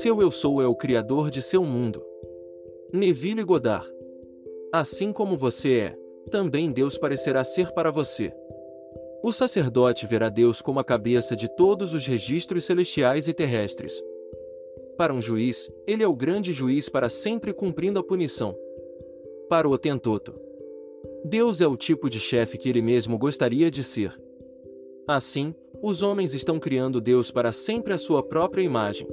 Seu eu sou é o criador de seu mundo. Neville Goddard. Assim como você é, também Deus parecerá ser para você. O sacerdote verá Deus como a cabeça de todos os registros celestiais e terrestres. Para um juiz, ele é o grande juiz para sempre cumprindo a punição. Para o Otentoto. Deus é o tipo de chefe que ele mesmo gostaria de ser. Assim, os homens estão criando Deus para sempre a sua própria imagem.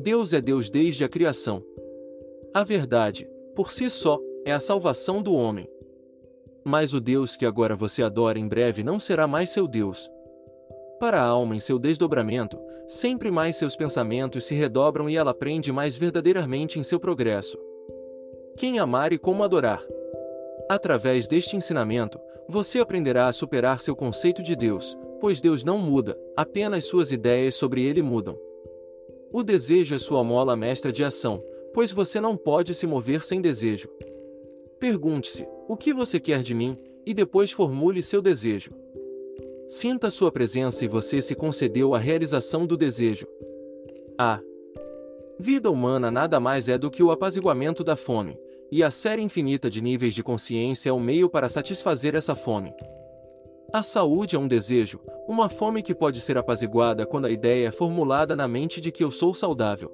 Deus é Deus desde a criação. A verdade, por si só, é a salvação do homem. Mas o Deus que agora você adora em breve não será mais seu Deus. Para a alma em seu desdobramento, sempre mais seus pensamentos se redobram e ela aprende mais verdadeiramente em seu progresso. Quem amar e como adorar. Através deste ensinamento, você aprenderá a superar seu conceito de Deus, pois Deus não muda, apenas suas ideias sobre ele mudam. O desejo é sua mola mestra de ação, pois você não pode se mover sem desejo. Pergunte-se: o que você quer de mim? E depois formule seu desejo. Sinta sua presença e você se concedeu a realização do desejo. A vida humana nada mais é do que o apaziguamento da fome, e a série infinita de níveis de consciência é o meio para satisfazer essa fome. A saúde é um desejo, uma fome que pode ser apaziguada quando a ideia é formulada na mente de que eu sou saudável.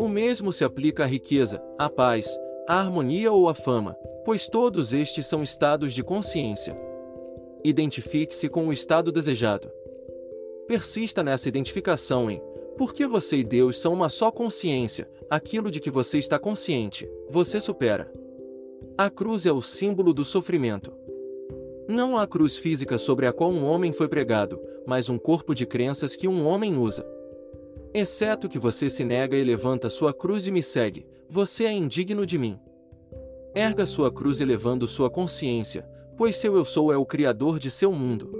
O mesmo se aplica à riqueza, à paz, à harmonia ou à fama, pois todos estes são estados de consciência. Identifique-se com o estado desejado. Persista nessa identificação em porque você e Deus são uma só consciência, aquilo de que você está consciente, você supera. A cruz é o símbolo do sofrimento. Não há cruz física sobre a qual um homem foi pregado, mas um corpo de crenças que um homem usa. Exceto que você se nega e levanta sua cruz e me segue, você é indigno de mim. Erga sua cruz elevando sua consciência, pois seu eu sou é o criador de seu mundo.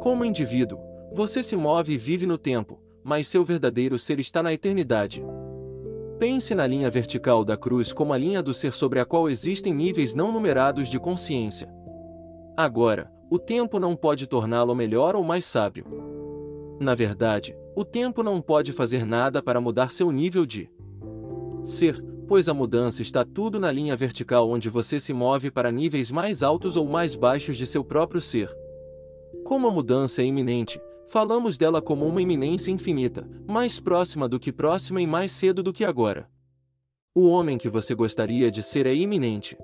Como indivíduo, você se move e vive no tempo, mas seu verdadeiro ser está na eternidade. Pense na linha vertical da cruz como a linha do ser sobre a qual existem níveis não numerados de consciência. Agora, o tempo não pode torná-lo melhor ou mais sábio. Na verdade, o tempo não pode fazer nada para mudar seu nível de ser, pois a mudança está tudo na linha vertical onde você se move para níveis mais altos ou mais baixos de seu próprio ser. Como a mudança é iminente, falamos dela como uma iminência infinita, mais próxima do que próxima e mais cedo do que agora. O homem que você gostaria de ser é iminente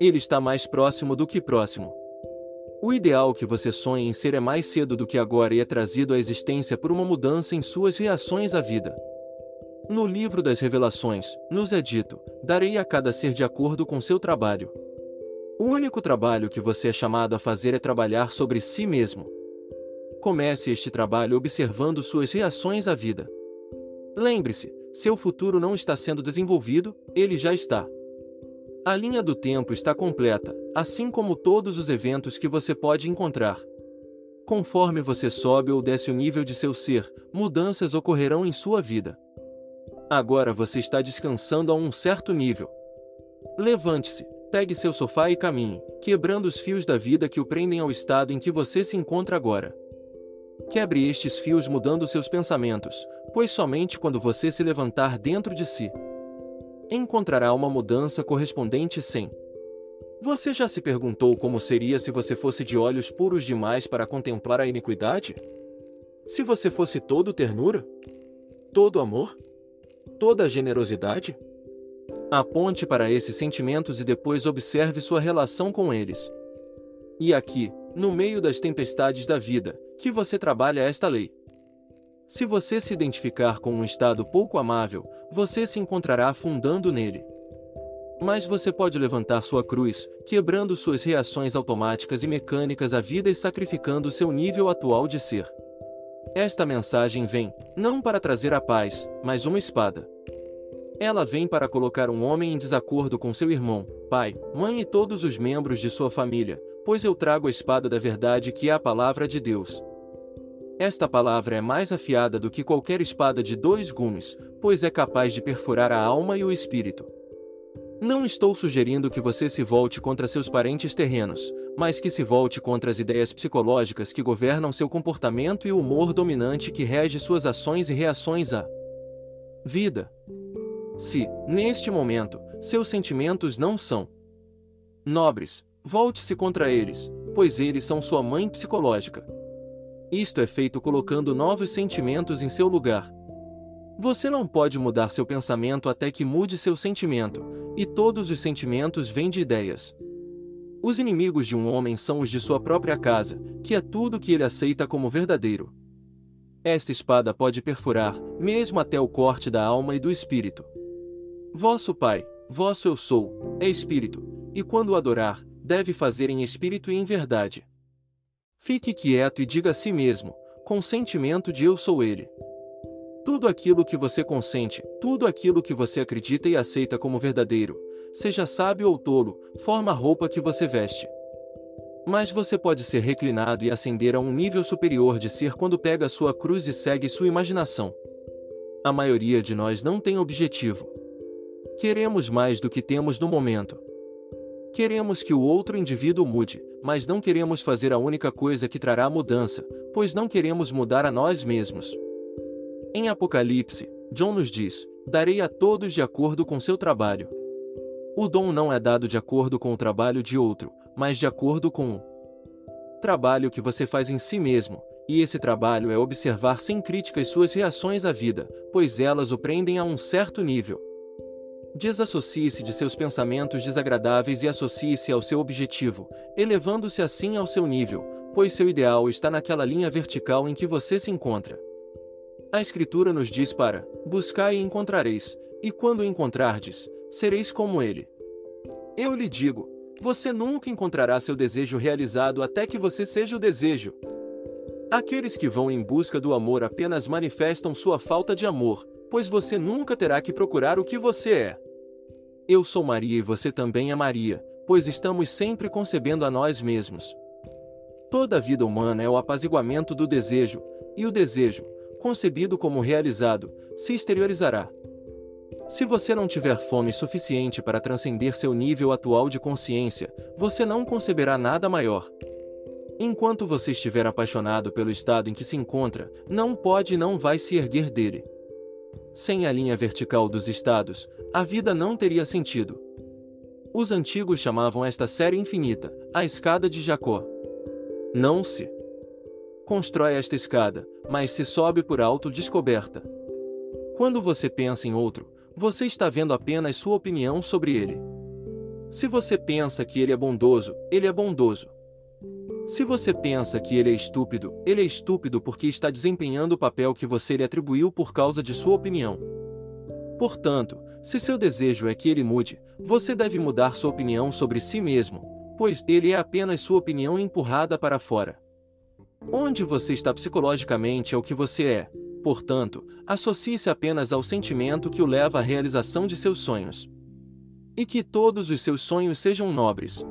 ele está mais próximo do que próximo. O ideal que você sonha em ser é mais cedo do que agora e é trazido à existência por uma mudança em suas reações à vida. No livro das Revelações, nos é dito: darei a cada ser de acordo com seu trabalho. O único trabalho que você é chamado a fazer é trabalhar sobre si mesmo. Comece este trabalho observando suas reações à vida. Lembre-se: seu futuro não está sendo desenvolvido, ele já está. A linha do tempo está completa, assim como todos os eventos que você pode encontrar. Conforme você sobe ou desce o nível de seu ser, mudanças ocorrerão em sua vida. Agora você está descansando a um certo nível. Levante-se, pegue seu sofá e caminhe, quebrando os fios da vida que o prendem ao estado em que você se encontra agora. Quebre estes fios mudando seus pensamentos, pois somente quando você se levantar dentro de si, encontrará uma mudança correspondente sem. Você já se perguntou como seria se você fosse de olhos puros demais para contemplar a iniquidade? Se você fosse todo ternura? Todo amor? Toda generosidade? Aponte para esses sentimentos e depois observe sua relação com eles. E aqui, no meio das tempestades da vida, que você trabalha esta lei. Se você se identificar com um estado pouco amável, você se encontrará afundando nele. Mas você pode levantar sua cruz, quebrando suas reações automáticas e mecânicas à vida e sacrificando seu nível atual de ser. Esta mensagem vem, não para trazer a paz, mas uma espada. Ela vem para colocar um homem em desacordo com seu irmão, pai, mãe e todos os membros de sua família, pois eu trago a espada da verdade que é a palavra de Deus. Esta palavra é mais afiada do que qualquer espada de dois gumes, pois é capaz de perfurar a alma e o espírito. Não estou sugerindo que você se volte contra seus parentes terrenos, mas que se volte contra as ideias psicológicas que governam seu comportamento e o humor dominante que rege suas ações e reações a vida. Se, neste momento, seus sentimentos não são nobres, volte-se contra eles, pois eles são sua mãe psicológica. Isto é feito colocando novos sentimentos em seu lugar. Você não pode mudar seu pensamento até que mude seu sentimento, e todos os sentimentos vêm de ideias. Os inimigos de um homem são os de sua própria casa, que é tudo que ele aceita como verdadeiro. Esta espada pode perfurar, mesmo até o corte da alma e do espírito. Vosso Pai, vosso eu sou, é espírito, e quando o adorar, deve fazer em espírito e em verdade. Fique quieto e diga a si mesmo, com sentimento de eu sou ele. Tudo aquilo que você consente, tudo aquilo que você acredita e aceita como verdadeiro, seja sábio ou tolo, forma a roupa que você veste. Mas você pode ser reclinado e ascender a um nível superior de ser quando pega sua cruz e segue sua imaginação. A maioria de nós não tem objetivo. Queremos mais do que temos no momento. Queremos que o outro indivíduo mude, mas não queremos fazer a única coisa que trará mudança, pois não queremos mudar a nós mesmos. Em Apocalipse, John nos diz: Darei a todos de acordo com seu trabalho. O dom não é dado de acordo com o trabalho de outro, mas de acordo com o trabalho que você faz em si mesmo, e esse trabalho é observar sem críticas suas reações à vida, pois elas o prendem a um certo nível. Desassocie-se de seus pensamentos desagradáveis e associe-se ao seu objetivo, elevando-se assim ao seu nível, pois seu ideal está naquela linha vertical em que você se encontra. A Escritura nos diz para: buscai e encontrareis, e quando o encontrardes, sereis como ele. Eu lhe digo: você nunca encontrará seu desejo realizado até que você seja o desejo. Aqueles que vão em busca do amor apenas manifestam sua falta de amor, pois você nunca terá que procurar o que você é. Eu sou Maria e você também é Maria, pois estamos sempre concebendo a nós mesmos. Toda a vida humana é o apaziguamento do desejo, e o desejo, concebido como realizado, se exteriorizará. Se você não tiver fome suficiente para transcender seu nível atual de consciência, você não conceberá nada maior. Enquanto você estiver apaixonado pelo estado em que se encontra, não pode e não vai se erguer dele. Sem a linha vertical dos estados, a vida não teria sentido. Os antigos chamavam esta série infinita, a escada de Jacó. Não se constrói esta escada, mas se sobe por autodescoberta. Quando você pensa em outro, você está vendo apenas sua opinião sobre ele. Se você pensa que ele é bondoso, ele é bondoso. Se você pensa que ele é estúpido, ele é estúpido porque está desempenhando o papel que você lhe atribuiu por causa de sua opinião. Portanto, se seu desejo é que ele mude, você deve mudar sua opinião sobre si mesmo, pois ele é apenas sua opinião empurrada para fora. Onde você está psicologicamente é o que você é, portanto, associe-se apenas ao sentimento que o leva à realização de seus sonhos. E que todos os seus sonhos sejam nobres,